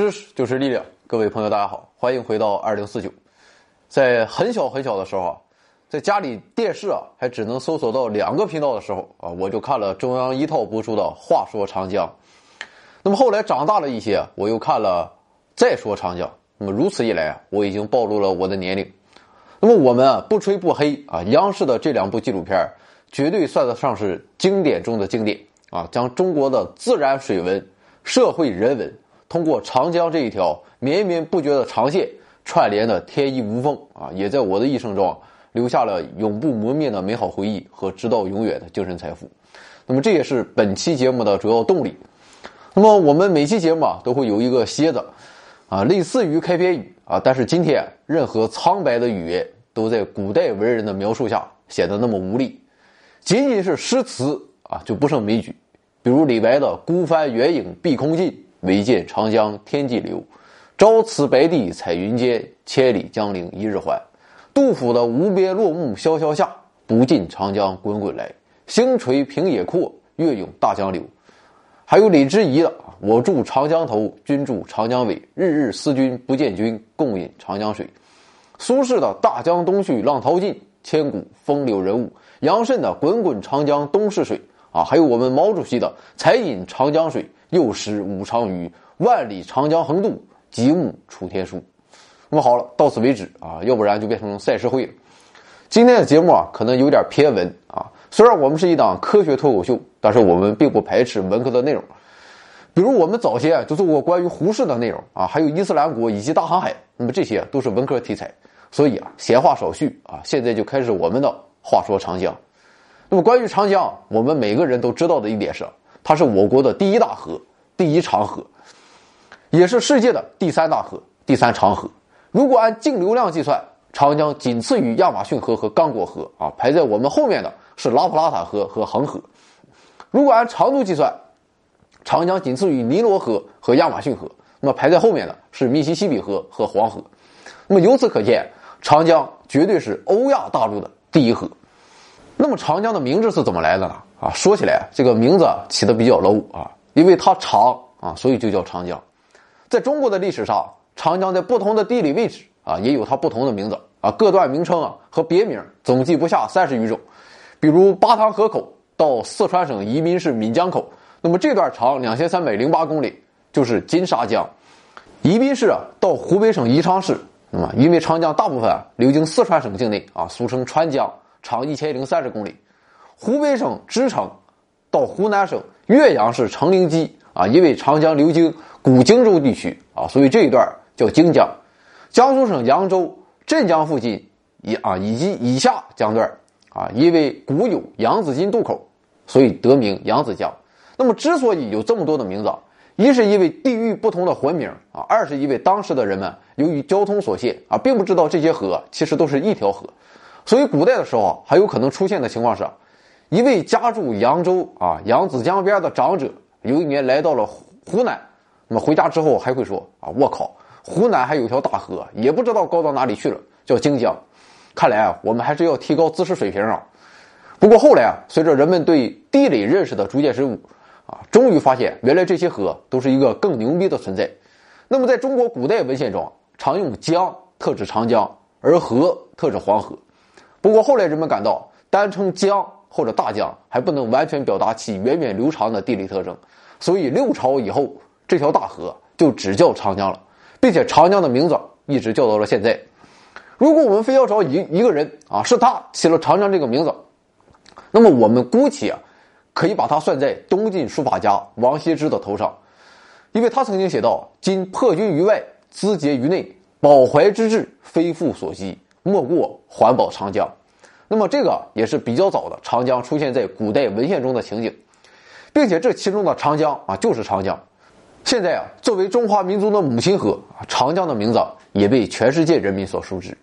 知识就是力量，各位朋友，大家好，欢迎回到二零四九。在很小很小的时候啊，在家里电视啊还只能搜索到两个频道的时候啊，我就看了中央一套播出的《话说长江》。那么后来长大了一些，我又看了《再说长江》。那么如此一来啊，我已经暴露了我的年龄。那么我们啊不吹不黑啊，央视的这两部纪录片绝对算得上是经典中的经典啊，将中国的自然水文、社会人文。通过长江这一条绵绵不绝的长线串联的天衣无缝啊，也在我的一生中留下了永不磨灭的美好回忆和直到永远的精神财富。那么这也是本期节目的主要动力。那么我们每期节目啊都会有一个楔子啊，类似于开篇语啊，但是今天任何苍白的语言都在古代文人的描述下显得那么无力。仅仅是诗词啊就不胜枚举，比如李白的“孤帆远影碧空尽”。唯见长江天际流，朝辞白帝彩云间，千里江陵一日还。杜甫的无边落木萧萧下，不尽长江滚滚来。星垂平野阔，月涌大江流。还有李之仪的我住长江头，君住长江尾，日日思君不见君，共饮长江水。苏轼的大江东去，浪淘尽，千古风流人物。杨慎的滚滚长江东逝水啊，还有我们毛主席的才饮长江水。又识五常鱼，万里长江横渡，极目楚天舒。那么好了，到此为止啊，要不然就变成赛事会了。今天的节目啊，可能有点偏文啊。虽然我们是一档科学脱口秀，但是我们并不排斥文科的内容。比如我们早先就做过关于胡适的内容啊，还有伊斯兰国以及大航海，那么这些都是文科题材。所以啊，闲话少叙啊，现在就开始我们的话说长江。那么关于长江，我们每个人都知道的一点是。它是我国的第一大河，第一长河，也是世界的第三大河，第三长河。如果按净流量计算，长江仅次于亚马逊河和刚果河啊，排在我们后面的是拉普拉塔河和恒河。如果按长度计算，长江仅次于尼罗河和亚马逊河，那么排在后面的是密西西比河和黄河。那么由此可见，长江绝对是欧亚大陆的第一河。那么长江的名字是怎么来的呢？啊，说起来这个名字起的比较 low 啊，因为它长啊，所以就叫长江。在中国的历史上，长江在不同的地理位置啊，也有它不同的名字啊，各段名称啊和别名总计不下三十余种。比如巴塘河口到四川省宜宾市岷江口，那么这段长两千三百零八公里，就是金沙江。宜宾市啊到湖北省宜昌市，那么因为长江大部分流经四川省境内啊，俗称川江。长一千零三十公里，湖北省支城到湖南省岳阳市成陵矶啊，因为长江流经古荆州地区啊，所以这一段叫荆江。江苏省扬州镇江附近以啊以及以下江段啊，因为古有扬子津渡口，所以得名扬子江。那么之所以有这么多的名字，一是因为地域不同的混名啊，二是因为当时的人们由于交通所限啊，并不知道这些河其实都是一条河。所以，古代的时候还有可能出现的情况是，一位家住扬州啊扬子江边的长者，有一年来到了湖南，那么回家之后还会说啊，我靠，湖南还有条大河，也不知道高到哪里去了，叫荆江。看来啊，我们还是要提高知识水平啊。不过后来啊，随着人们对地理认识的逐渐深入，啊，终于发现原来这些河都是一个更牛逼的存在。那么，在中国古代文献中，常用江特指长江，而河特指黄河。不过后来人们感到，单称江或者大江还不能完全表达其源远流长的地理特征，所以六朝以后，这条大河就只叫长江了，并且长江的名字一直叫到了现在。如果我们非要找一一个人啊，是他起了长江这个名字，那么我们姑且可以把他算在东晋书法家王羲之的头上，因为他曾经写道：“今破军于外，资节于内，保怀之志，非复所及。”莫过环保长江，那么这个也是比较早的长江出现在古代文献中的情景，并且这其中的长江啊就是长江。现在啊，作为中华民族的母亲河，长江的名字也被全世界人民所熟知。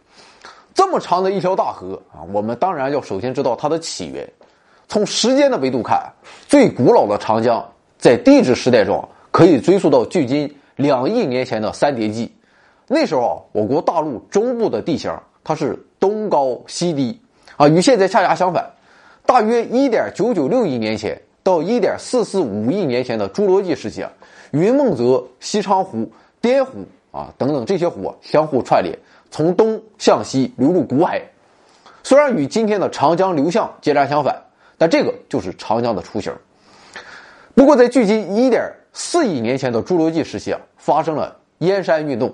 这么长的一条大河啊，我们当然要首先知道它的起源。从时间的维度看，最古老的长江在地质时代中可以追溯到距今两亿年前的三叠纪。那时候啊，我国大陆中部的地形。它是东高西低，啊，与现在恰恰相反。大约一点九九六亿年前到一点四四五亿年前的侏罗纪时期啊，云梦泽、西昌湖滇湖啊等等这些湖啊相互串联，从东向西流入古海。虽然与今天的长江流向截然相反，但这个就是长江的雏形。不过，在距今一点四亿年前的侏罗纪时期啊，发生了燕山运动。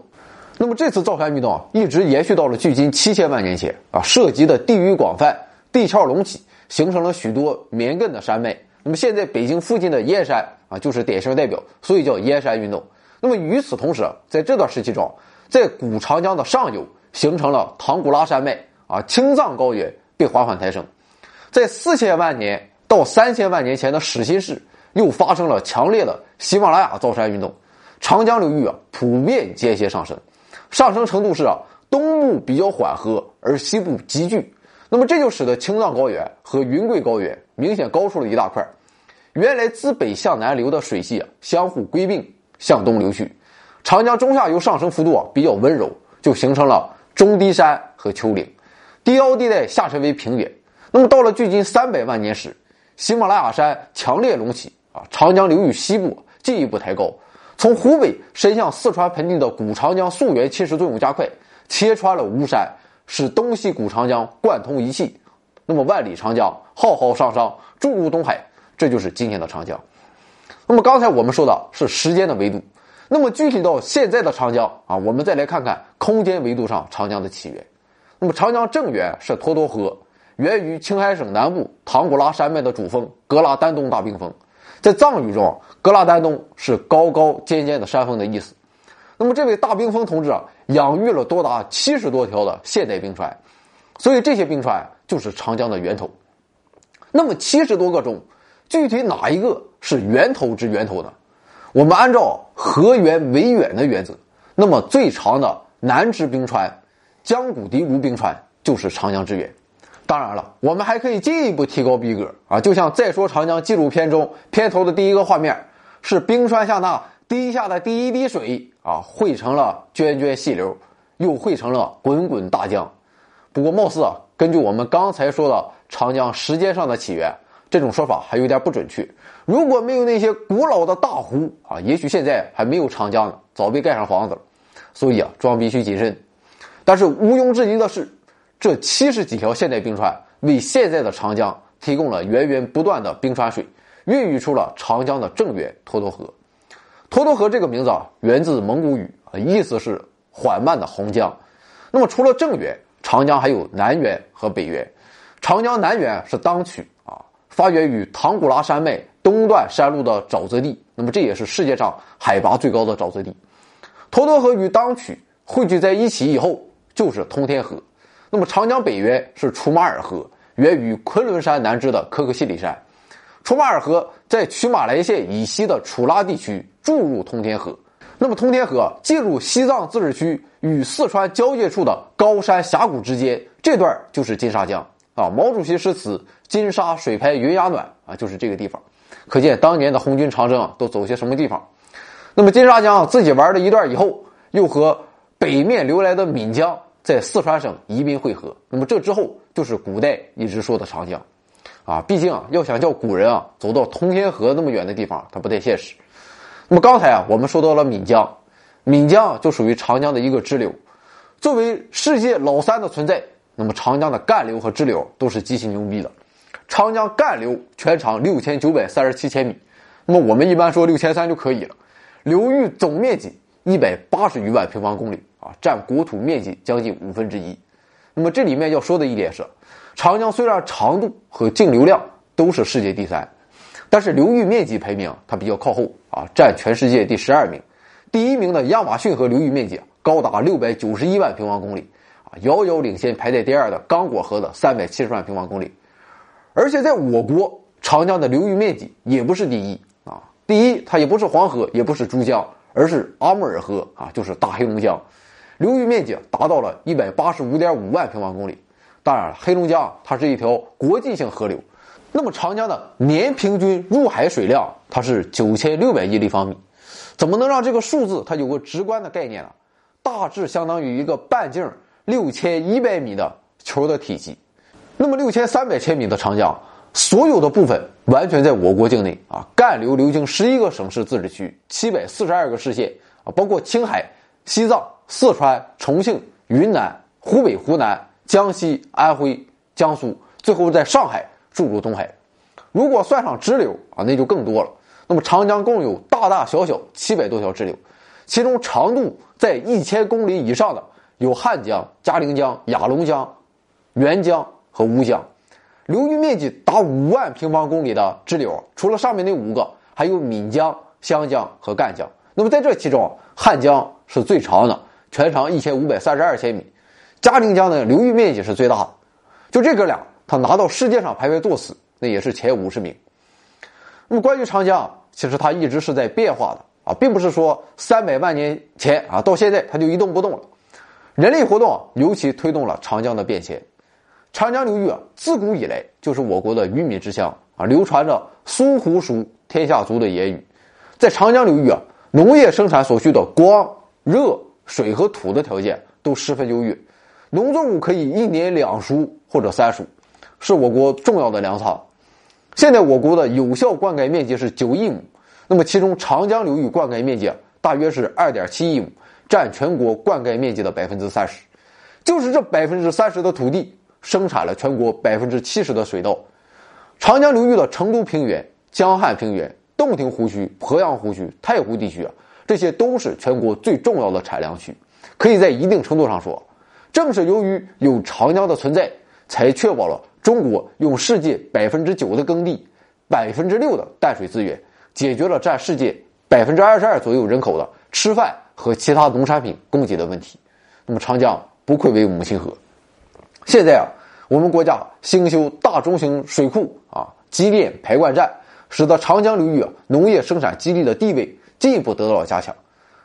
那么这次造山运动啊，一直延续到了距今七千万年前啊，涉及的地域广泛，地壳隆起，形成了许多绵亘的山脉。那么现在北京附近的燕山啊，就是典型代表，所以叫燕山运动。那么与此同时，在这段时期中，在古长江的上游形成了唐古拉山脉啊，青藏高原被缓缓抬升。在四千万年到三千万年前的始新世，又发生了强烈的喜马拉雅造山运动，长江流域啊普遍间歇上升。上升程度是啊，东部比较缓和，而西部急剧。那么这就使得青藏高原和云贵高原明显高出了一大块。原来自北向南流的水系啊，相互归并向东流去。长江中下游上升幅度啊比较温柔，就形成了中低山和丘陵，低凹地带下沉为平原。那么到了距今三百万年时，喜马拉雅山强烈隆起啊，长江流域西部进一步抬高。从湖北伸向四川盆地的古长江溯源侵蚀作用加快，切穿了巫山，使东西古长江贯通一气。那么万里长江浩浩汤汤注入东海，这就是今天的长江。那么刚才我们说的是时间的维度，那么具体到现在的长江啊，我们再来看看空间维度上长江的起源。那么长江正源是沱沱河，源于青海省南部唐古拉山脉的主峰格拉丹东大冰峰。在藏语中，格拉丹东是高高尖尖的山峰的意思。那么，这位大冰峰同志啊，养育了多达七十多条的现代冰川，所以这些冰川就是长江的源头。那么，七十多个中，具体哪一个是源头之源头呢？我们按照河源为远的原则，那么最长的南支冰川江古迪卢冰川就是长江之源。当然了，我们还可以进一步提高逼格啊！就像《再说长江》纪录片中片头的第一个画面，是冰川下那滴下的第一滴水啊，汇成了涓涓细流，又汇成了滚滚大江。不过，貌似啊，根据我们刚才说的长江时间上的起源，这种说法还有点不准确。如果没有那些古老的大湖啊，也许现在还没有长江呢，早被盖上房子了。所以啊，装逼需谨慎。但是毋庸置疑的是。这七十几条现代冰川为现在的长江提供了源源不断的冰川水，孕育出了长江的正源沱沱河。沱沱河这个名字啊，源自蒙古语，意思是缓慢的洪江。那么除了正源，长江还有南源和北源。长江南源是当曲啊，发源于唐古拉山脉东段山路的沼泽地，那么这也是世界上海拔最高的沼泽地。沱沱河与当曲汇聚在一起以后，就是通天河。那么长江北源是楚马尔河，源于昆仑山南支的可可西里山。楚马尔河在曲马来县以西的楚拉地区注入通天河。那么通天河进入西藏自治区与四川交界处的高山峡谷之间，这段就是金沙江啊。毛主席诗词“金沙水拍云崖暖”啊，就是这个地方。可见当年的红军长征啊，都走些什么地方。那么金沙江自己玩了一段以后，又和北面流来的岷江。在四川省宜宾汇合，那么这之后就是古代一直说的长江，啊，毕竟啊，要想叫古人啊走到通天河那么远的地方，它不太现实。那么刚才啊，我们说到了岷江，岷江就属于长江的一个支流，作为世界老三的存在，那么长江的干流和支流都是极其牛逼的。长江干流全长六千九百三十七千米，那么我们一般说六千三就可以了。流域总面积一百八十余万平方公里。啊，占国土面积将近五分之一。那么这里面要说的一点是，长江虽然长度和净流量都是世界第三，但是流域面积排名它比较靠后啊，占全世界第十二名。第一名的亚马逊河流域面积高达六百九十一万平方公里，啊，遥遥领先排在第二的刚果河的三百七十万平方公里。而且在我国，长江的流域面积也不是第一啊，第一它也不是黄河，也不是珠江，而是阿穆尔河啊，就是大黑龙江。流域面积达到了一百八十五点五万平方公里。当然了，黑龙江它是一条国际性河流。那么长江的年平均入海水量它是九千六百亿立方米，怎么能让这个数字它有个直观的概念呢？大致相当于一个半径六千一百米的球的体积。那么六千三百千米的长江，所有的部分完全在我国境内啊，干流流经十一个省市自治区、七百四十二个市县。啊，包括青海、西藏、四川、重庆、云南、湖北、湖南、江西、安徽、江苏，最后在上海注入东海。如果算上支流啊，那就更多了。那么长江共有大大小小七百多条支流，其中长度在一千公里以上的有汉江、嘉陵江、雅砻江、沅江和乌江。流域面积达五万平方公里的支流，除了上面那五个，还有闽江、湘江和赣江。那么在这其中，汉江是最长的，全长一千五百三十二千米；嘉陵江的流域面积是最大的。就这哥俩，他拿到世界上排位作死，那也是前五十名。那么关于长江，其实它一直是在变化的啊，并不是说三百万年前啊到现在它就一动不动了。人类活动尤其推动了长江的变迁。长江流域啊，自古以来就是我国的鱼米之乡啊，流传着“苏湖熟，天下足”的言语。在长江流域啊，农业生产所需的光、热、水和土的条件都十分优越，农作物可以一年两熟或者三熟，是我国重要的粮仓。现在我国的有效灌溉面积是九亿亩，那么其中长江流域灌溉面积大约是二点七亿亩，占全国灌溉面积的百分之三十。就是这百分之三十的土地。生产了全国百分之七十的水稻，长江流域的成都平原、江汉平原、洞庭湖区、鄱阳湖区、太湖地区啊，这些都是全国最重要的产粮区。可以在一定程度上说，正是由于有长江的存在，才确保了中国用世界百分之九的耕地、百分之六的淡水资源，解决了占世界百分之二十二左右人口的吃饭和其他农产品供给的问题。那么，长江不愧为母亲河。现在啊，我们国家兴修大中型水库啊、机电排灌站，使得长江流域啊农业生产基地的地位进一步得到了加强。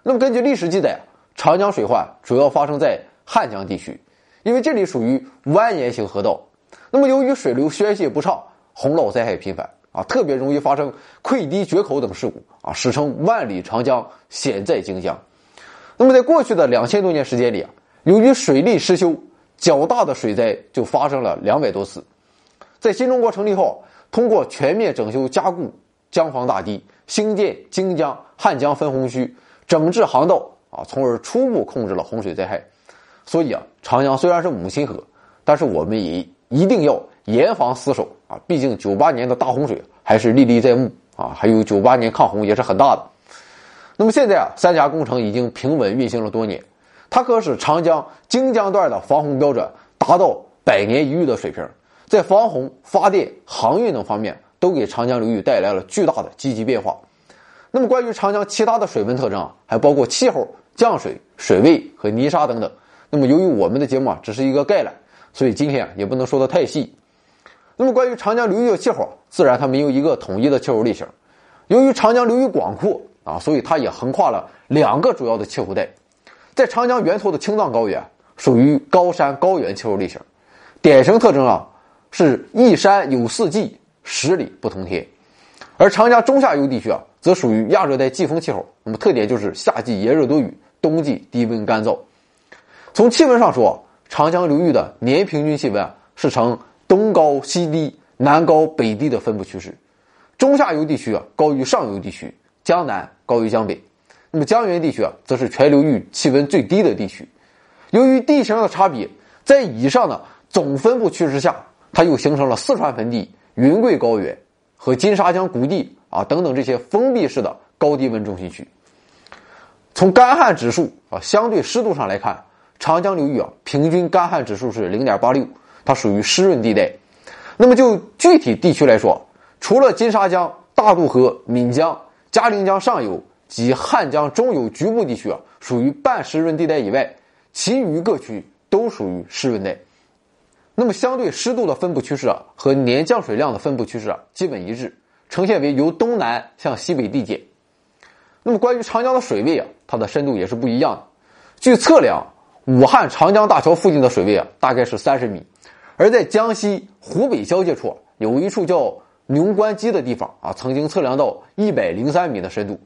那么根据历史记载，长江水患主要发生在汉江地区，因为这里属于蜿蜒型河道。那么由于水流宣泄不畅，洪涝灾害频繁啊，特别容易发生溃堤决口等事故啊，史称万里长江险在荆江。那么在过去的两千多年时间里啊，由于水利失修。较大的水灾就发生了两百多次，在新中国成立后，通过全面整修加固江防大堤，兴建荆江、汉江分洪区，整治航道啊，从而初步控制了洪水灾害。所以啊，长江虽然是母亲河，但是我们也一定要严防死守啊！毕竟九八年的大洪水还是历历在目啊，还有九八年抗洪也是很大的。那么现在啊，三峡工程已经平稳运行了多年。它可使长江荆江段的防洪标准达到百年一遇的水平，在防洪、发电、航运等方面都给长江流域带来了巨大的积极变化。那么，关于长江其他的水文特征啊，还包括气候、降水、水位和泥沙等等。那么，由于我们的节目啊只是一个概览，所以今天啊也不能说的太细。那么，关于长江流域的气候，自然它没有一个统一的气候类型。由于长江流域广阔啊，所以它也横跨了两个主要的气候带。在长江源头的青藏高原属于高山高原气候类型，典型特征啊是一山有四季，十里不同天。而长江中下游地区啊，则属于亚热带季风气候，那么特点就是夏季炎热多雨，冬季低温干燥。从气温上说，长江流域的年平均气温是呈东高西低、南高北低的分布趋势，中下游地区啊高于上游地区，江南高于江北。那么江源地区啊，则是全流域气温最低的地区。由于地形的差别，在以上的总分布趋势下，它又形成了四川盆地、云贵高原和金沙江谷地啊等等这些封闭式的高低温中心区。从干旱指数啊相对湿度上来看，长江流域啊平均干旱指数是零点八六，它属于湿润地带。那么就具体地区来说，除了金沙江、大渡河、岷江、嘉陵江上游。及汉江中游局部地区啊，属于半湿润地带以外，其余各区都属于湿润带。那么，相对湿度的分布趋势啊，和年降水量的分布趋势啊，基本一致，呈现为由东南向西北递减。那么，关于长江的水位啊，它的深度也是不一样的。据测量，武汉长江大桥附近的水位啊，大概是三十米；而在江西湖北交界处，有一处叫牛关矶的地方啊，曾经测量到一百零三米的深度。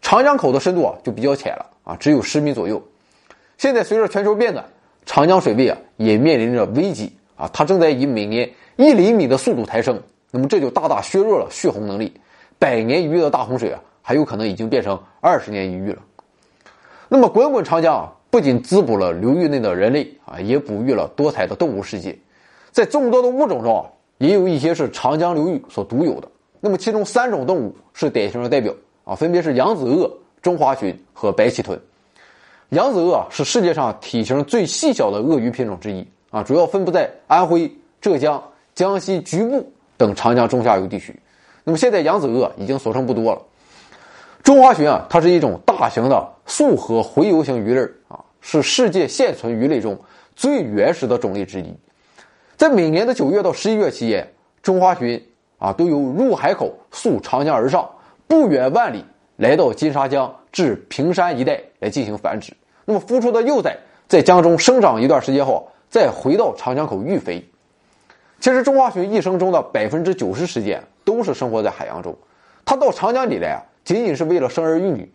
长江口的深度啊就比较浅了啊，只有十米左右。现在随着全球变暖，长江水位啊也面临着危机啊，它正在以每年一厘米的速度抬升。那么这就大大削弱了蓄洪能力，百年一遇的大洪水啊，还有可能已经变成二十年一遇了。那么滚滚长江啊，不仅滋补了流域内的人类啊，也哺育了多彩的动物世界。在众多的物种中啊，也有一些是长江流域所独有的。那么其中三种动物是典型的代表啊，分别是扬子鳄、中华鲟和白鳍豚。扬子鳄是世界上体型最细小的鳄鱼品种之一啊，主要分布在安徽、浙江、江西局部等长江中下游地区。那么现在扬子鳄已经所剩不多了。中华鲟啊，它是一种大型的溯河洄游型鱼类，是世界现存鱼类中最原始的种类之一。在每年的九月到十一月期间，中华鲟啊都由入海口溯长江而上，不远万里来到金沙江至平山一带来进行繁殖。那么孵出的幼崽在江中生长一段时间后，再回到长江口育肥。其实中华鲟一生中的百分之九十时间都是生活在海洋中，它到长江里来啊，仅仅是为了生儿育女。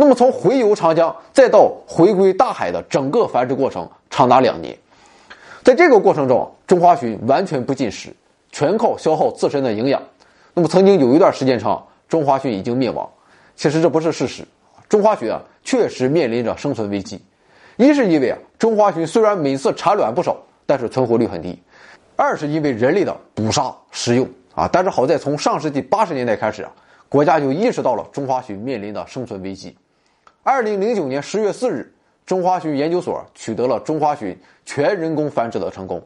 那么从回游长江再到回归大海的整个繁殖过程长达两年，在这个过程中，中华鲟完全不进食，全靠消耗自身的营养。那么曾经有一段时间长，中华鲟已经灭亡。其实这不是事实。中华鲟啊，确实面临着生存危机。一是因为啊，中华鲟虽然每次产卵不少，但是存活率很低；二是因为人类的捕杀食用啊。但是好在从上世纪八十年代开始啊，国家就意识到了中华鲟面临的生存危机。二零零九年十月四日，中华鲟研究所取得了中华鲟全人工繁殖的成功。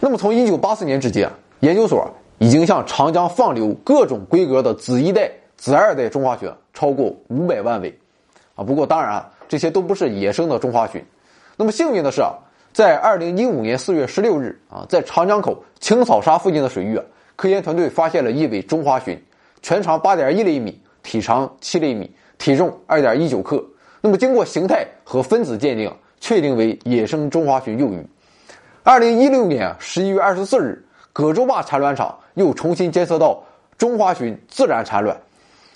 那么从一九八四年至今啊，研究所已经向长江放流各种规格的子一代、子二代中华鲟超过五百万尾。啊，不过当然啊，这些都不是野生的中华鲟。那么幸运的是啊，在二零一五年四月十六日啊，在长江口青草沙附近的水域啊，科研团队发现了一尾中华鲟，全长八点一厘米，体长七厘米，体重二点一九克。那么经过形态和分子鉴定，确定为野生中华鲟幼鱼。二零一六年十一月二十四日，葛洲坝产卵场又重新监测到中华鲟自然产卵。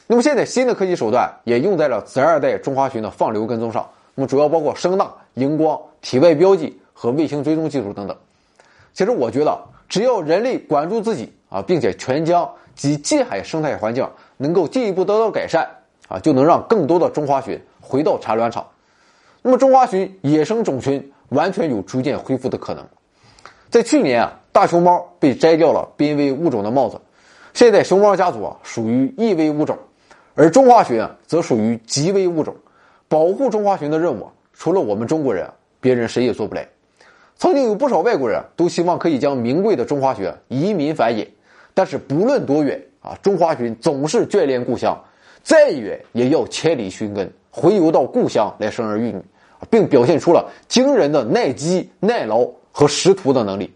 那么现在新的科技手段也用在了子二代中华鲟的放流跟踪上，那么主要包括声呐、荧光、体外标记和卫星追踪技术等等。其实我觉得，只要人类管住自己啊，并且全江及近海生态环境能够进一步得到改善啊，就能让更多的中华鲟回到产卵场。那么中华鲟野生种群完全有逐渐恢复的可能。在去年啊，大熊猫被摘掉了濒危物种的帽子，现在熊猫家族啊属于易危物种。而中华鲟，则属于极危物种，保护中华鲟的任务，除了我们中国人，别人谁也做不来。曾经有不少外国人都希望可以将名贵的中华鲟移民繁衍，但是不论多远啊，中华鲟总是眷恋故乡，再远也要千里寻根，回游到故乡来生儿育女，并表现出了惊人的耐饥、耐劳和识途的能力。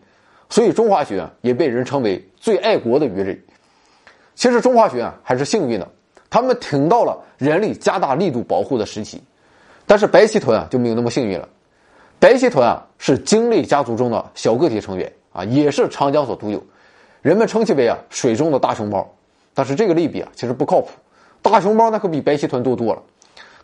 所以，中华鲟啊，也被人称为最爱国的鱼类。其实，中华鲟啊，还是幸运的。他们挺到了人类加大力度保护的时期，但是白鳍豚啊就没有那么幸运了。白鳍豚啊是鲸类家族中的小个体成员啊，也是长江所独有，人们称其为啊水中的大熊猫。但是这个类比啊其实不靠谱，大熊猫那可比白鳍豚多多了。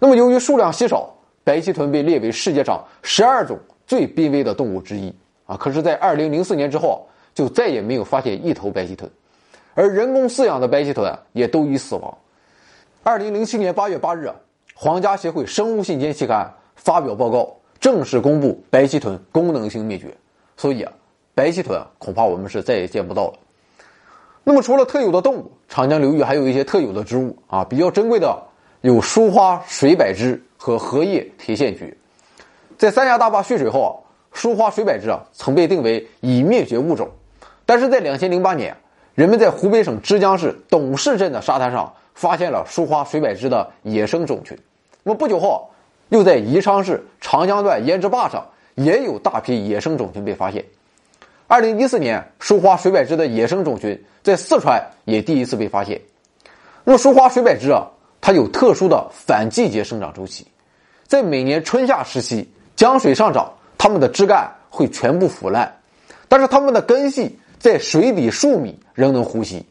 那么由于数量稀少，白鳍豚被列为世界上十二种最濒危的动物之一啊。可是，在二零零四年之后，就再也没有发现一头白鳍豚，而人工饲养的白鳍豚也都已死亡。二零零七年八月八日，皇家协会生物信件期刊发表报告，正式公布白鳍豚功能性灭绝。所以啊，白鳍豚恐怕我们是再也见不到了。那么，除了特有的动物，长江流域还有一些特有的植物啊，比较珍贵的有疏花水柏枝和荷叶铁线蕨。在三峡大坝蓄水后啊，疏花水柏枝啊曾被定为已灭绝物种，但是在两千零八年，人们在湖北省枝江市董氏镇的沙滩上。发现了疏花水柏枝的野生种群，那么不久后，又在宜昌市长江段胭脂坝上也有大批野生种群被发现。二零一四年，疏花水柏枝的野生种群在四川也第一次被发现。那么疏花水柏枝啊，它有特殊的反季节生长周期，在每年春夏时期，江水上涨，它们的枝干会全部腐烂，但是它们的根系在水底数米仍能呼吸。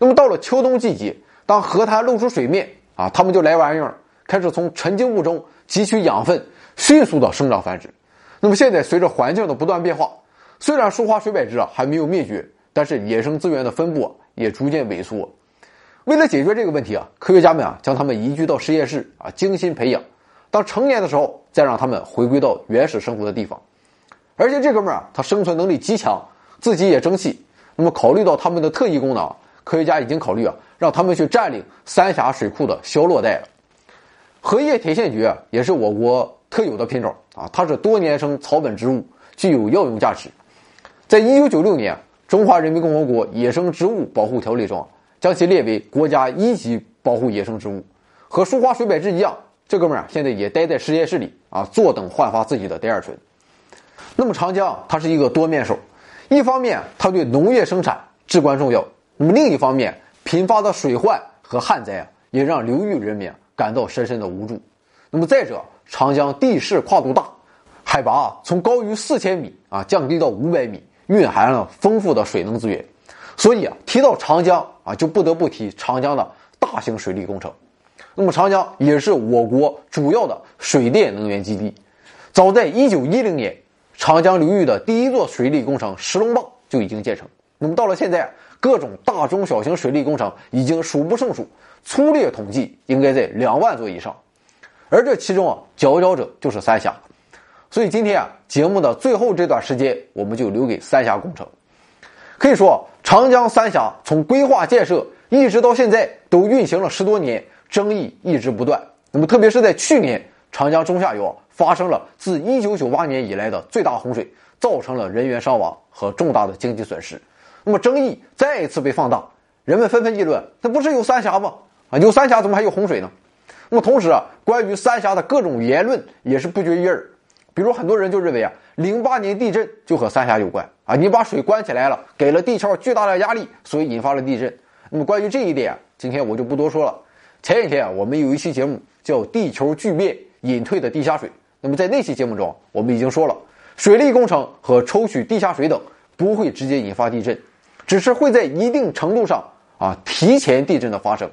那么到了秋冬季节，当河滩露出水面啊，它们就来玩意儿，开始从沉积物中汲取养分，迅速的生长繁殖。那么现在随着环境的不断变化，虽然疏花水柏枝啊还没有灭绝，但是野生资源的分布也逐渐萎缩。为了解决这个问题啊，科学家们啊将它们移居到实验室啊精心培养，当成年的时候再让他们回归到原始生活的地方。而且这哥们儿啊，他生存能力极强，自己也争气。那么考虑到他们的特异功能，科学家已经考虑啊，让他们去占领三峡水库的消落带了。荷叶铁线蕨也是我国特有的品种啊，它是多年生草本植物，具有药用价值。在一九九六年，《中华人民共和国野生植物保护条例》中，将其列为国家一级保护野生植物。和舒花水柏枝一样，这哥们儿现在也待在实验室里啊，坐等焕发自己的第二春。那么长江它是一个多面手，一方面它对农业生产至关重要，那么另一方面频发的水患和旱灾啊，也让流域人民。感到深深的无助。那么再者，长江地势跨度大，海拔从高于四千米啊降低到五百米，蕴含了丰富的水能资源。所以啊，提到长江啊，就不得不提长江的大型水利工程。那么长江也是我国主要的水电能源基地。早在一九一零年，长江流域的第一座水利工程石龙坝就已经建成。那么到了现在，各种大中小型水利工程已经数不胜数。粗略统计，应该在两万座以上，而这其中啊，佼佼者就是三峡。所以今天啊，节目的最后这段时间，我们就留给三峡工程。可以说，长江三峡从规划建设一直到现在都运行了十多年，争议一直不断。那么，特别是在去年，长江中下游发生了自1998年以来的最大洪水，造成了人员伤亡和重大的经济损失。那么，争议再一次被放大，人们纷纷议论：那不是有三峡吗？啊，有三峡怎么还有洪水呢？那么同时啊，关于三峡的各种言论也是不绝于耳。比如很多人就认为啊，零八年地震就和三峡有关啊，你把水关起来了，给了地壳巨大的压力，所以引发了地震。那么关于这一点，今天我就不多说了。前几天啊，我们有一期节目叫《地球巨变：隐退的地下水》。那么在那期节目中，我们已经说了，水利工程和抽取地下水等不会直接引发地震，只是会在一定程度上啊提前地震的发生。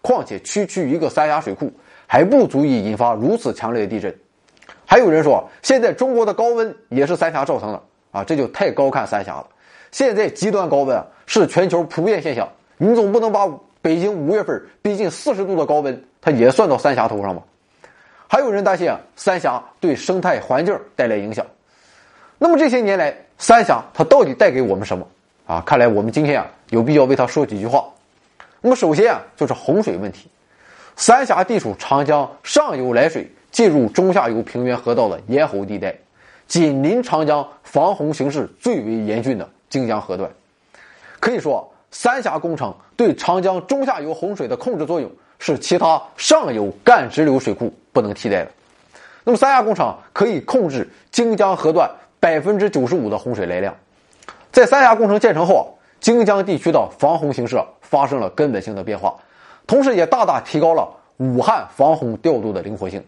况且区区一个三峡水库还不足以引发如此强烈的地震。还有人说，现在中国的高温也是三峡造成的啊，这就太高看三峡了。现在极端高温啊是全球普遍现象，你总不能把北京五月份逼近四十度的高温，它也算到三峡头上吧？还有人担心啊，三峡对生态环境带来影响。那么这些年来，三峡它到底带给我们什么啊？看来我们今天啊，有必要为它说几句话。那么首先啊，就是洪水问题。三峡地处长江上游来水进入中下游平原河道的咽喉地带，紧邻长江防洪形势最为严峻的荆江河段。可以说，三峡工程对长江中下游洪水的控制作用是其他上游干支流水库不能替代的。那么，三峡工程可以控制荆江河段百分之九十五的洪水来量。在三峡工程建成后，荆江地区的防洪形势。发生了根本性的变化，同时也大大提高了武汉防洪调度的灵活性。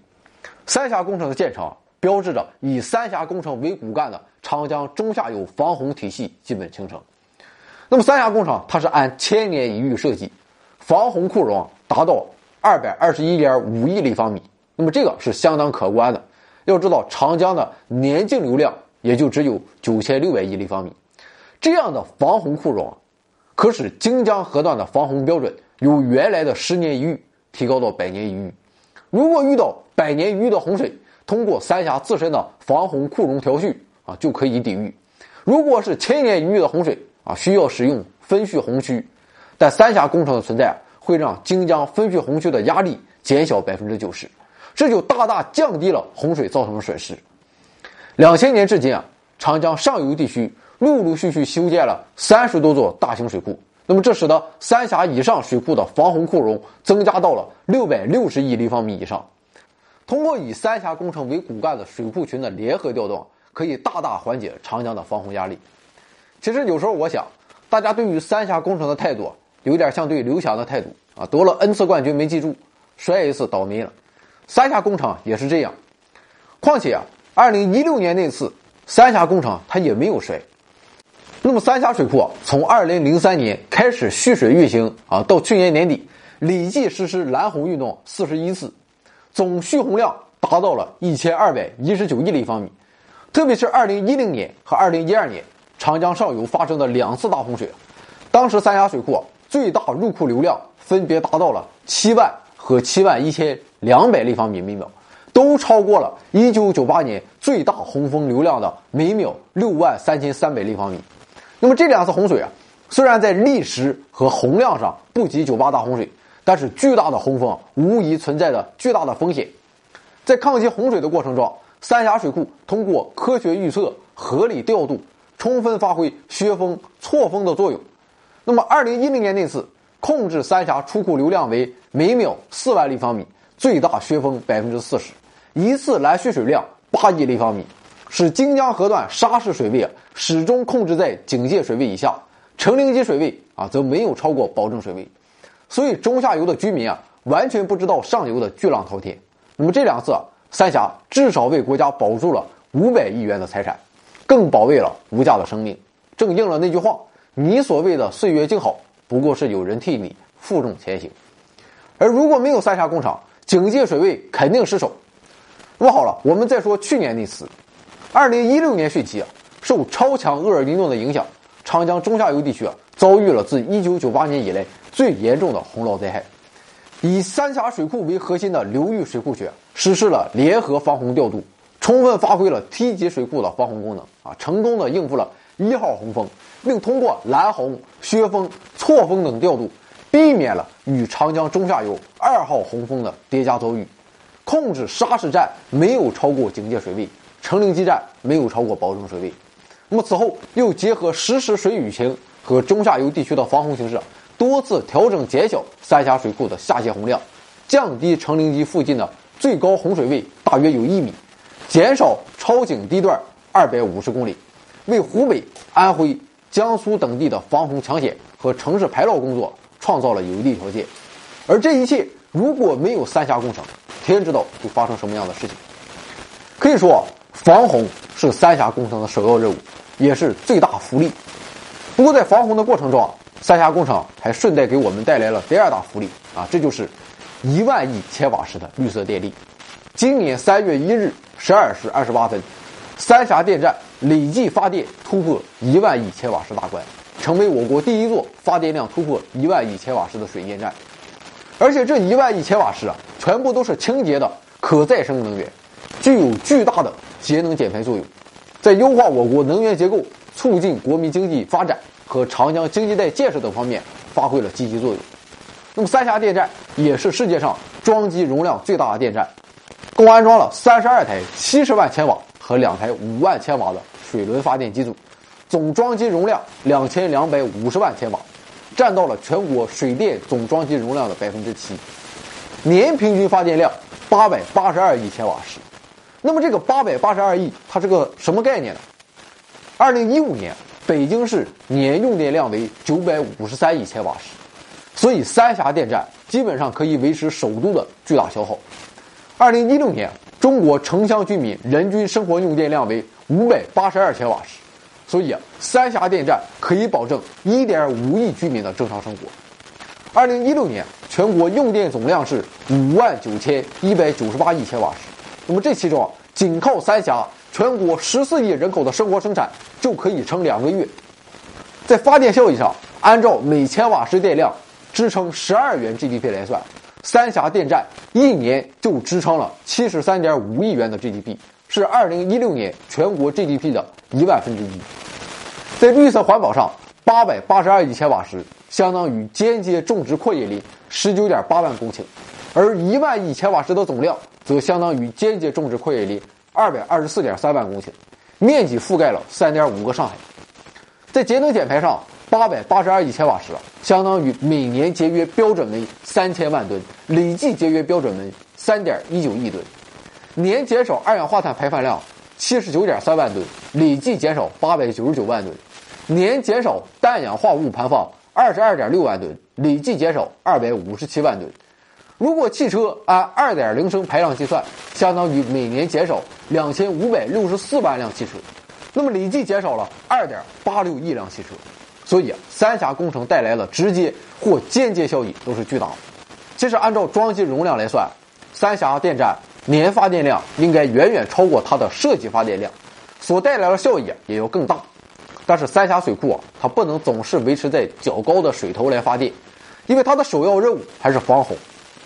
三峡工程的建成，标志着以三峡工程为骨干的长江中下游防洪体系基本形成。那么，三峡工程它是按千年一遇设计，防洪库容达到二百二十一点五亿立方米，那么这个是相当可观的。要知道，长江的年净流量也就只有九千六百亿立方米，这样的防洪库容。可使荆江河段的防洪标准由原来的十年一遇提高到百年一遇。如果遇到百年一遇的洪水，通过三峡自身的防洪库容调蓄啊就可以抵御；如果是千年一遇的洪水啊，需要使用分蓄洪区。但三峡工程的存在会让荆江分蓄洪区的压力减小百分之九十，这就大大降低了洪水造成的损失。两千年至今啊，长江上游地区。陆陆续续修建了三十多座大型水库，那么这使得三峡以上水库的防洪库容增加到了六百六十亿立方米以上。通过以三峡工程为骨干的水库群的联合调动，可以大大缓解长江的防洪压力。其实有时候我想，大家对于三峡工程的态度，有点像对刘翔的态度啊，得了 N 次冠军没记住，摔一次倒霉了。三峡工程也是这样。况且啊，二零一六年那次三峡工程它也没有摔。那么三峡水库啊，从二零零三年开始蓄水运行啊，到去年年底，累计实施拦洪运动四十一次，总蓄洪量达到了一千二百一十九亿立方米。特别是二零一零年和二零一二年，长江上游发生的两次大洪水，当时三峡水库最大入库流量分别达到了七万和七万一千两百立方米每秒，都超过了1998年最大洪峰流量的每秒6万3300立方米。那么这两次洪水啊，虽然在历时和洪量上不及九八大洪水，但是巨大的洪峰无疑存在着巨大的风险。在抗击洪水的过程中，三峡水库通过科学预测、合理调度，充分发挥削峰错峰的作用。那么2010年那次控制三峡出库流量为每秒4万立方米，最大削峰40%，一次来蓄水量8亿立方米。使荆江河段沙市水位始终控制在警戒水位以下，成陵矶水位啊则没有超过保证水位，所以中下游的居民啊完全不知道上游的巨浪滔天。那么这两次啊，三峡至少为国家保住了五百亿元的财产，更保卫了无价的生命，正应了那句话：你所谓的岁月静好，不过是有人替你负重前行。而如果没有三峡工厂，警戒水位肯定失守。那么好了，我们再说去年那次。二零一六年汛期啊，受超强厄尔尼诺的影响，长江中下游地区啊遭遇了自一九九八年以来最严重的洪涝灾害。以三峡水库为核心的流域水库群实施了联合防洪调度，充分发挥了梯级水库的防洪功能啊，成功的应付了一号洪峰，并通过拦洪、削峰、错峰等调度，避免了与长江中下游二号洪峰的叠加遭遇，控制沙市站没有超过警戒水位。成陵基站没有超过保证水位，那么此后又结合实时水雨情和中下游地区的防洪形势，多次调整减小三峡水库的下泄洪量，降低成陵矶附近的最高洪水位大约有一米，减少超警地段二百五十公里，为湖北、安徽、江苏等地的防洪抢险和城市排涝工作创造了有利条件。而这一切如果没有三峡工程，天知道会发生什么样的事情。可以说。防洪是三峡工程的首要任务，也是最大福利。不过，在防洪的过程中啊，三峡工程还顺带给我们带来了第二大福利啊，这就是一万亿千瓦时的绿色电力。今年三月一日十二时二十八分，三峡电站累计发电突破一万亿千瓦时大关，成为我国第一座发电量突破一万亿千瓦时的水电站。而且这一万亿千瓦时啊，全部都是清洁的可再生能源。具有巨大的节能减排作用，在优化我国能源结构、促进国民经济发展和长江经济带建设等方面发挥了积极作用。那么，三峡电站也是世界上装机容量最大的电站，共安装了三十二台七十万千瓦和两台五万千瓦的水轮发电机组，总装机容量两千两百五十万千瓦，占到了全国水电总装机容量的百分之七，年平均发电量八百八十二亿千瓦时。那么这个八百八十二亿，它是个什么概念呢？二零一五年，北京市年用电量为九百五十三亿千瓦时，所以三峡电站基本上可以维持首都的巨大消耗。二零一六年，中国城乡居民人均生活用电量为五百八十二千瓦时，所以，三峡电站可以保证一点五亿居民的正常生活。二零一六年，全国用电总量是五万九千一百九十八亿千瓦时。那么这其中啊，仅靠三峡，全国十四亿人口的生活生产就可以撑两个月。在发电效益上，按照每千瓦时电量支撑十二元 GDP 来算，三峡电站一年就支撑了七十三点五亿元的 GDP，是二零一六年全国 GDP 的一万分之一。在绿色环保上，八百八十二亿千瓦时相当于间接种植阔叶林十九点八万公顷，而一万亿千瓦时的总量。则相当于间接种植阔叶林二百二十四点三万公顷，面积覆盖了三点五个上海。在节能减排上，八百八十二亿千瓦时相当于每年节约标准煤三千万吨，累计节约标准煤三点一九亿吨，年减少二氧化碳排放量七十九点三万吨，累计减少八百九十九万吨，年减少氮氧化物排放二十二点六万吨，累计减少二百五十七万吨。如果汽车按二点零升排量计算，相当于每年减少两千五百六十四万辆汽车，那么累计减少了二点八六亿辆汽车。所以，三峡工程带来了直接或间接效益都是巨大的。其实按照装机容量来算，三峡电站年发电量应该远远超过它的设计发电量，所带来的效益也要更大。但是三峡水库啊，它不能总是维持在较高的水头来发电，因为它的首要任务还是防洪。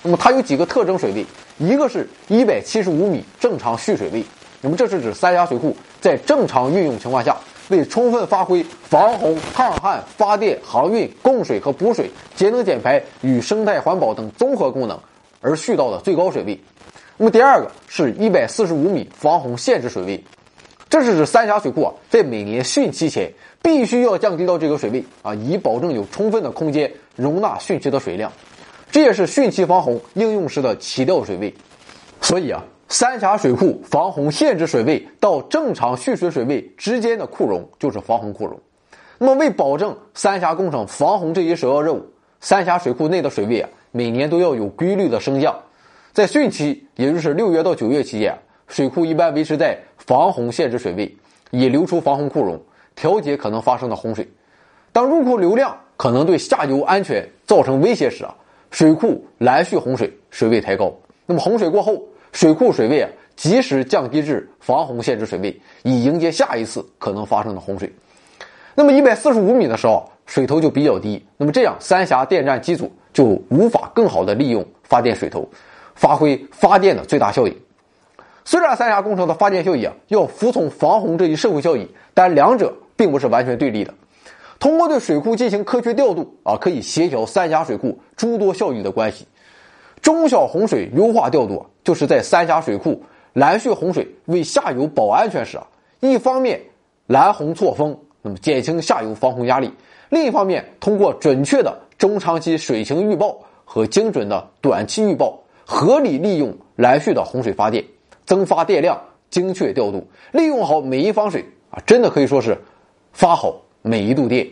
那么它有几个特征水位，一个是一百七十五米正常蓄水位，那么这是指三峡水库在正常运用情况下，为充分发挥防洪、抗旱、发电、航运、供水和补水、节能减排与生态环保等综合功能而蓄到的最高水位。那么第二个是一百四十五米防洪限制水位，这是指三峡水库啊在每年汛期前必须要降低到这个水位啊，以保证有充分的空间容纳汛期的水量。这也是汛期防洪应用时的起调水位，所以啊，三峡水库防洪限制水位到正常蓄水水位之间的库容就是防洪库容。那么，为保证三峡工程防洪这一首要任务，三峡水库内的水位啊，每年都要有规律的升降。在汛期，也就是六月到九月期间，水库一般维持在防洪限制水位，以留出防洪库容，调节可能发生的洪水。当入库流量可能对下游安全造成威胁时啊。水库拦蓄洪水，水位抬高。那么洪水过后，水库水位啊及时降低至防洪限制水位，以迎接下一次可能发生的洪水。那么一百四十五米的时候，水头就比较低，那么这样三峡电站机组就无法更好的利用发电水头，发挥发电的最大效益。虽然三峡工程的发电效益啊要服从防洪这一社会效益，但两者并不是完全对立的。通过对水库进行科学调度啊，可以协调三峡水库诸多效益的关系。中小洪水优化调度啊就是在三峡水库拦蓄洪水为下游保安全时啊，一方面拦洪错峰，那么减轻下游防洪压力；另一方面，通过准确的中长期水情预报和精准的短期预报，合理利用拦蓄的洪水发电，增发电量，精确调度，利用好每一方水啊，真的可以说是发好。每一度电，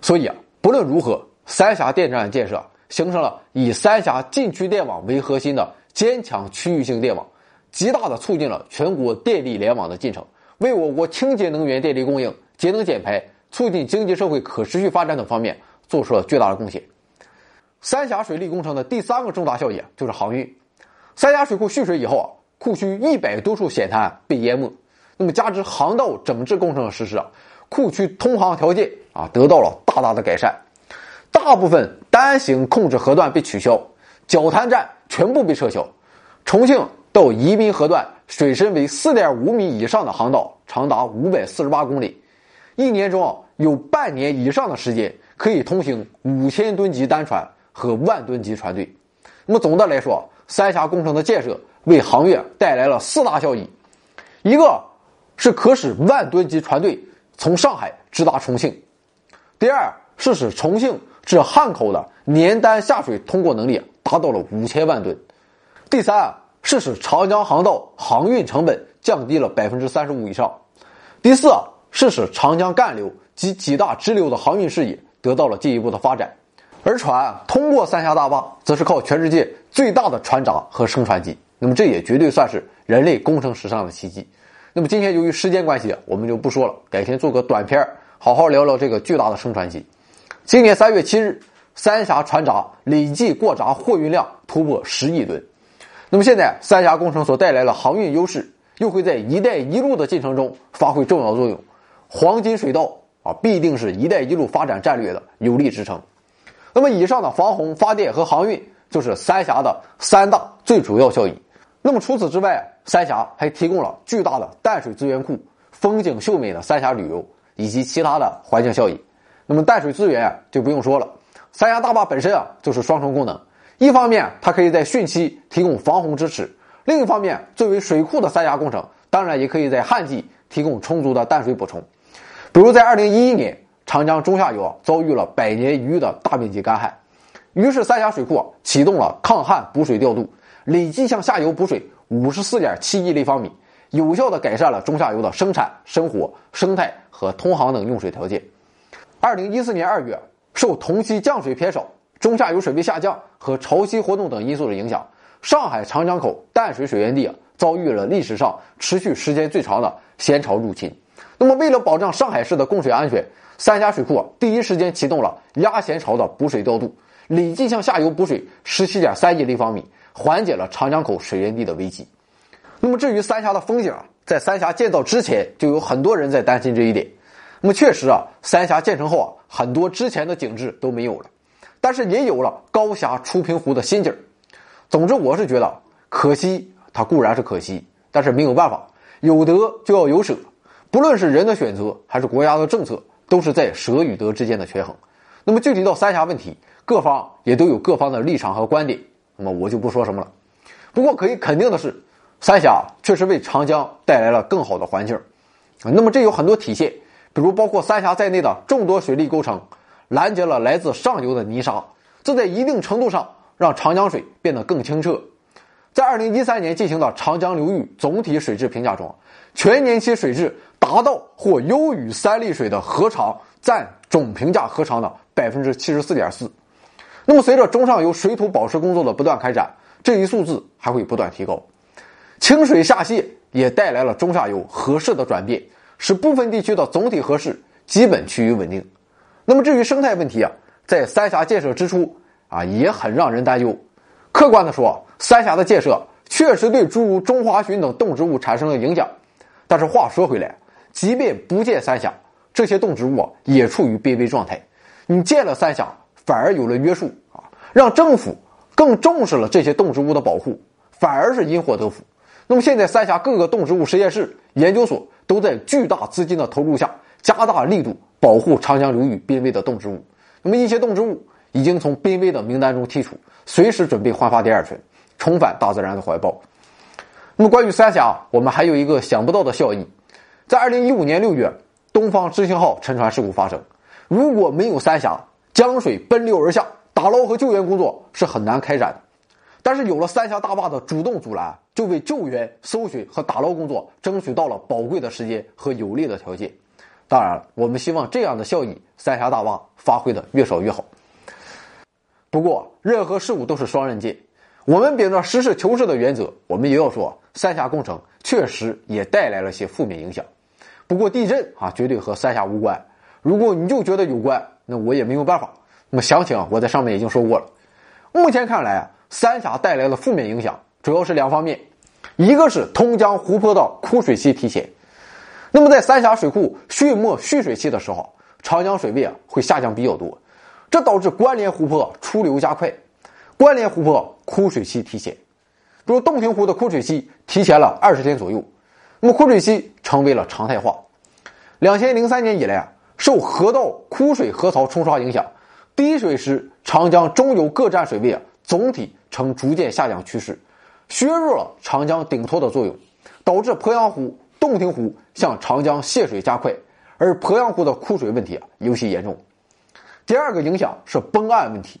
所以啊，不论如何，三峡电站建设形成了以三峡禁区电网为核心的坚强区域性电网，极大的促进了全国电力联网的进程，为我国清洁能源电力供应、节能减排、促进经济社会可持续发展等方面做出了巨大的贡献。三峡水利工程的第三个重大效益就是航运。三峡水库蓄水以后啊，库区一百多处险滩被淹没，那么加之航道整治工程的实施啊。库区通航条件啊得到了大大的改善，大部分单行控制河段被取消，绞滩站全部被撤销。重庆到宜宾河段水深为四点五米以上的航道长达五百四十八公里，一年中啊有半年以上的时间可以通行五千吨级单船和万吨级船队。那么总的来说，三峡工程的建设为航运带来了四大效益：一个是可使万吨级船队。从上海直达重庆，第二是使重庆至汉口的年单下水通过能力达到了五千万吨，第三是使长江航道航运成本降低了百分之三十五以上，第四啊是使长江干流及几大支流的航运事业得到了进一步的发展，而船通过三峡大坝，则是靠全世界最大的船闸和升船机，那么这也绝对算是人类工程史上的奇迹。那么今天由于时间关系，我们就不说了，改天做个短片好好聊聊这个巨大的升船机。今年三月七日，三峡船闸累计过闸货运量突破十亿吨。那么现在三峡工程所带来的航运优势，又会在“一带一路”的进程中发挥重要作用。黄金水道啊，必定是一带一路发展战略的有力支撑。那么以上的防洪、发电和航运，就是三峡的三大最主要效益。那么除此之外，三峡还提供了巨大的淡水资源库、风景秀美的三峡旅游以及其他的环境效益。那么淡水资源就不用说了，三峡大坝本身啊就是双重功能：一方面它可以在汛期提供防洪支持；另一方面，作为水库的三峡工程，当然也可以在旱季提供充足的淡水补充。比如在2011年，长江中下游啊遭遇了百年一遇的大面积干旱，于是三峡水库啊启动了抗旱补水调度。累计向下游补水五十四点七亿立方米，有效的改善了中下游的生产、生活、生态和通航等用水条件。二零一四年二月，受同期降水偏少、中下游水位下降和潮汐活动等因素的影响，上海长江口淡水水源地遭遇了历史上持续时间最长的咸潮入侵。那么，为了保障上海市的供水安全，三峡水库第一时间启动了压咸潮的补水调度，累计向下游补水十七点三亿立方米。缓解了长江口水源地的危机。那么至于三峡的风景啊，在三峡建造之前就有很多人在担心这一点。那么确实啊，三峡建成后啊，很多之前的景致都没有了，但是也有了高峡出平湖的新景总之，我是觉得可惜，它固然是可惜，但是没有办法，有得就要有舍。不论是人的选择，还是国家的政策，都是在舍与得之间的权衡。那么具体到三峡问题，各方也都有各方的立场和观点，那么我就不说什么了。不过可以肯定的是，三峡确实为长江带来了更好的环境。那么这有很多体现，比如包括三峡在内的众多水利工程，拦截了来自上游的泥沙，这在一定程度上让长江水变得更清澈。在二零一三年进行的长江流域总体水质评价中，全年期水质达到或优于三利水的河长占总评价河长的百分之七十四点四。那么，随着中上游水土保持工作的不断开展，这一数字还会不断提高。清水下泄也带来了中下游河势的转变，使部分地区的总体河势基本趋于稳定。那么，至于生态问题啊，在三峡建设之初啊，也很让人担忧。客观的说，三峡的建设确实对诸如中华鲟等动植物产生了影响。但是话说回来，即便不建三峡，这些动植物啊也处于濒危状态。你建了三峡，反而有了约束，让政府更重视了这些动植物的保护，反而是因祸得福。那么现在，三峡各个动植物实验室、研究所都在巨大资金的投入下，加大力度保护长江流域濒危的动植物。那么一些动植物已经从濒危的名单中剔除。随时准备焕发第二春，重返大自然的怀抱。那么，关于三峡，我们还有一个想不到的效益。在二零一五年六月，东方之星号沉船事故发生。如果没有三峡，江水奔流而下，打捞和救援工作是很难开展的。但是，有了三峡大坝的主动阻拦，就为救援、搜寻和打捞工作争取到了宝贵的时间和有利的条件。当然了，我们希望这样的效益，三峡大坝发挥的越少越好。不过，任何事物都是双刃剑。我们秉着实事求是的原则，我们也要说，三峡工程确实也带来了些负面影响。不过，地震啊，绝对和三峡无关。如果你就觉得有关，那我也没有办法。那么详情我在上面已经说过了。目前看来啊，三峡带来的负面影响主要是两方面，一个是通江湖泊的枯水期提前。那么，在三峡水库蓄末蓄水期的时候，长江水位啊会下降比较多。这导致关联湖泊出流加快，关联湖泊枯水期提前，比如洞庭湖的枯水期提前了二十天左右，那么枯水期成为了常态化。两千零三年以来啊，受河道枯水河槽冲刷影响，低水时长江中游各站水位啊总体呈逐渐下降趋势，削弱了长江顶托的作用，导致鄱阳湖、洞庭湖向长江泄水加快，而鄱阳湖的枯水问题啊尤其严重。第二个影响是崩岸问题，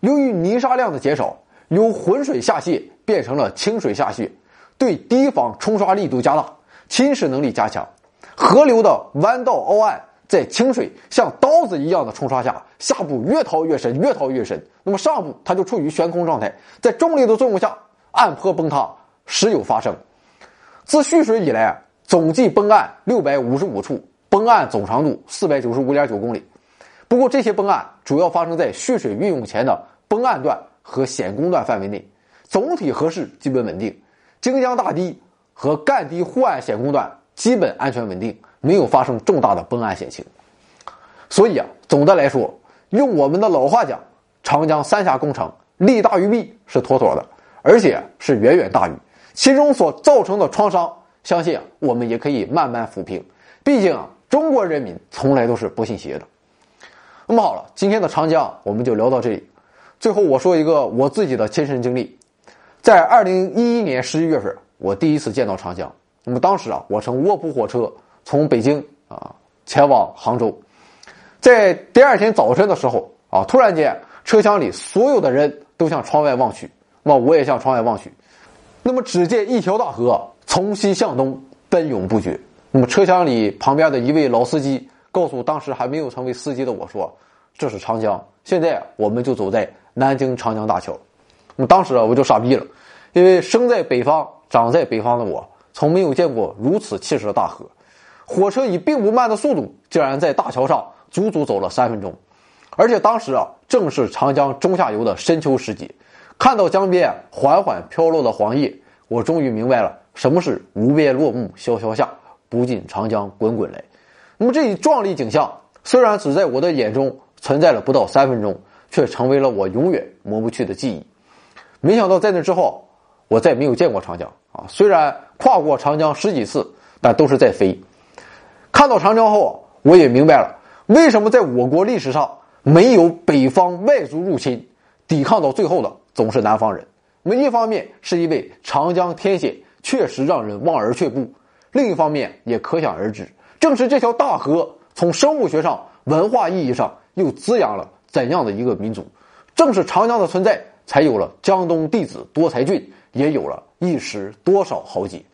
由于泥沙量的减少，由浑水下泄变成了清水下泄，对堤防冲刷力度加大，侵蚀能力加强，河流的弯道凹岸在清水像刀子一样的冲刷下，下部越掏越深，越掏越深，那么上部它就处于悬空状态，在重力的作用下，岸坡崩塌时有发生。自蓄水以来，总计崩岸六百五十五处，崩岸总长度四百九十五点九公里。不过，这些崩岸主要发生在蓄水运用前的崩岸段和险工段范围内，总体河势基本稳定。荆江大堤和干堤护岸险工段基本安全稳定，没有发生重大的崩岸险情。所以啊，总的来说，用我们的老话讲，长江三峡工程利大于弊是妥妥的，而且是远远大于其中所造成的创伤。相信，我们也可以慢慢抚平。毕竟啊，中国人民从来都是不信邪的。那么好了，今天的长江我们就聊到这里。最后我说一个我自己的亲身经历，在二零一一年十一月份，我第一次见到长江。那么当时啊，我乘卧铺火车从北京啊前往杭州，在第二天早晨的时候啊，突然间车厢里所有的人都向窗外望去，那我也向窗外望去，那么只见一条大河从西向东奔涌不绝。那么车厢里旁边的一位老司机。告诉当时还没有成为司机的我说：“这是长江，现在我们就走在南京长江大桥。”那么当时啊，我就傻逼了，因为生在北方、长在北方的我，从没有见过如此气势的大河。火车以并不慢的速度，竟然在大桥上足足走了三分钟，而且当时啊，正是长江中下游的深秋时节。看到江边缓缓飘落的黄叶，我终于明白了什么是“无边落木萧萧下，不尽长江滚滚来”。那么这一壮丽景象，虽然只在我的眼中存在了不到三分钟，却成为了我永远抹不去的记忆。没想到在那之后，我再没有见过长江啊。虽然跨过长江十几次，但都是在飞。看到长江后，我也明白了为什么在我国历史上没有北方外族入侵，抵抗到最后的总是南方人。那么一方面是因为长江天险确实让人望而却步，另一方面也可想而知，正是这条大河从生物学上、文化意义上又滋养了怎样的一个民族。正是长江的存在，才有了江东弟子多才俊，也有了一时多少豪杰。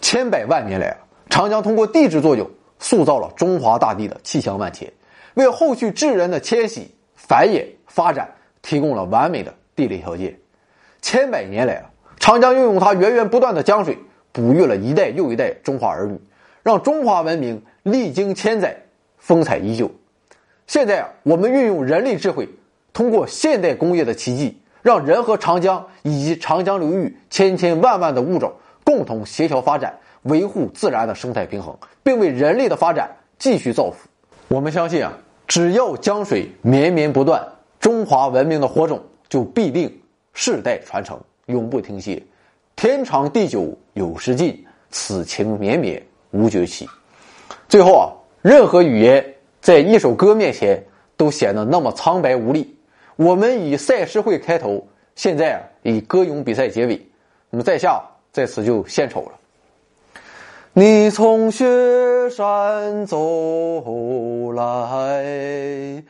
千百万年来，长江通过地质作用，塑造了中华大地的气象万千，为后续智人的迁徙、繁衍、发展提供了完美的地理条件。千百年来啊，长江运用它源源不断的江水，哺育了一代又一代中华儿女，让中华文明历经千载，风采依旧。现在啊，我们运用人类智慧。通过现代工业的奇迹，让人和长江以及长江流域千千万万的物种共同协调发展，维护自然的生态平衡，并为人类的发展继续造福。我们相信啊，只要江水绵绵不断，中华文明的火种就必定世代传承，永不停歇。天长地久有时尽，此情绵绵无绝期。最后啊，任何语言在一首歌面前都显得那么苍白无力。我们以赛诗会开头，现在啊以歌咏比赛结尾。那么在下在此就献丑了。你从雪山走来，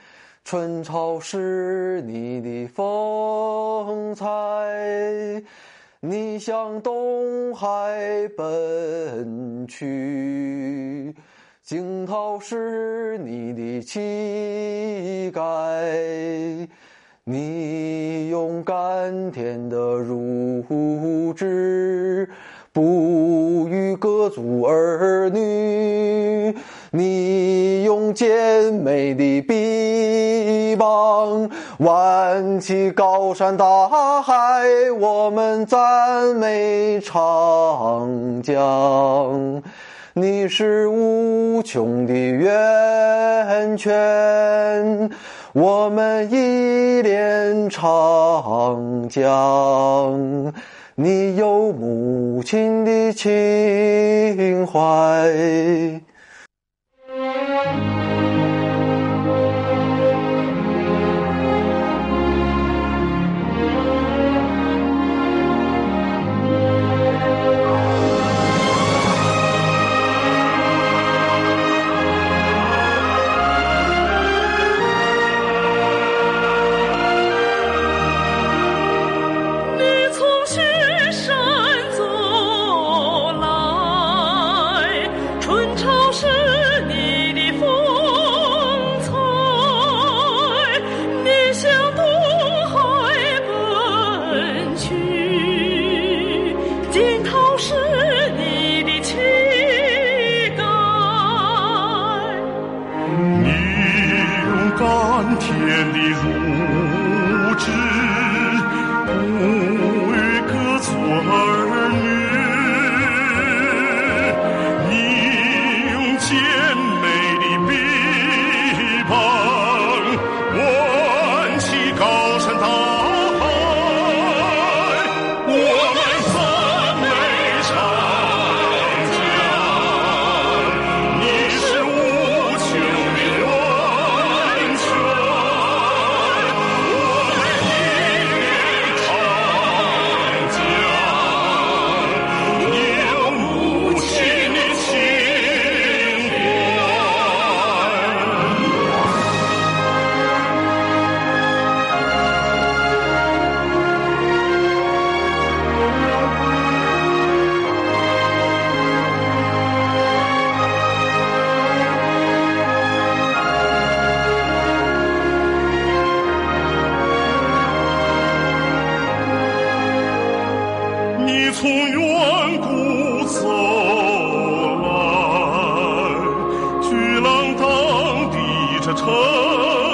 春潮是你的风采。你向东海奔去，惊涛是你的气概。你用甘甜的乳汁哺育各族儿女，你用健美的臂膀挽起高山大海，我们赞美长江。你是无穷的源泉。我们依恋长江，你有母亲的情怀。城。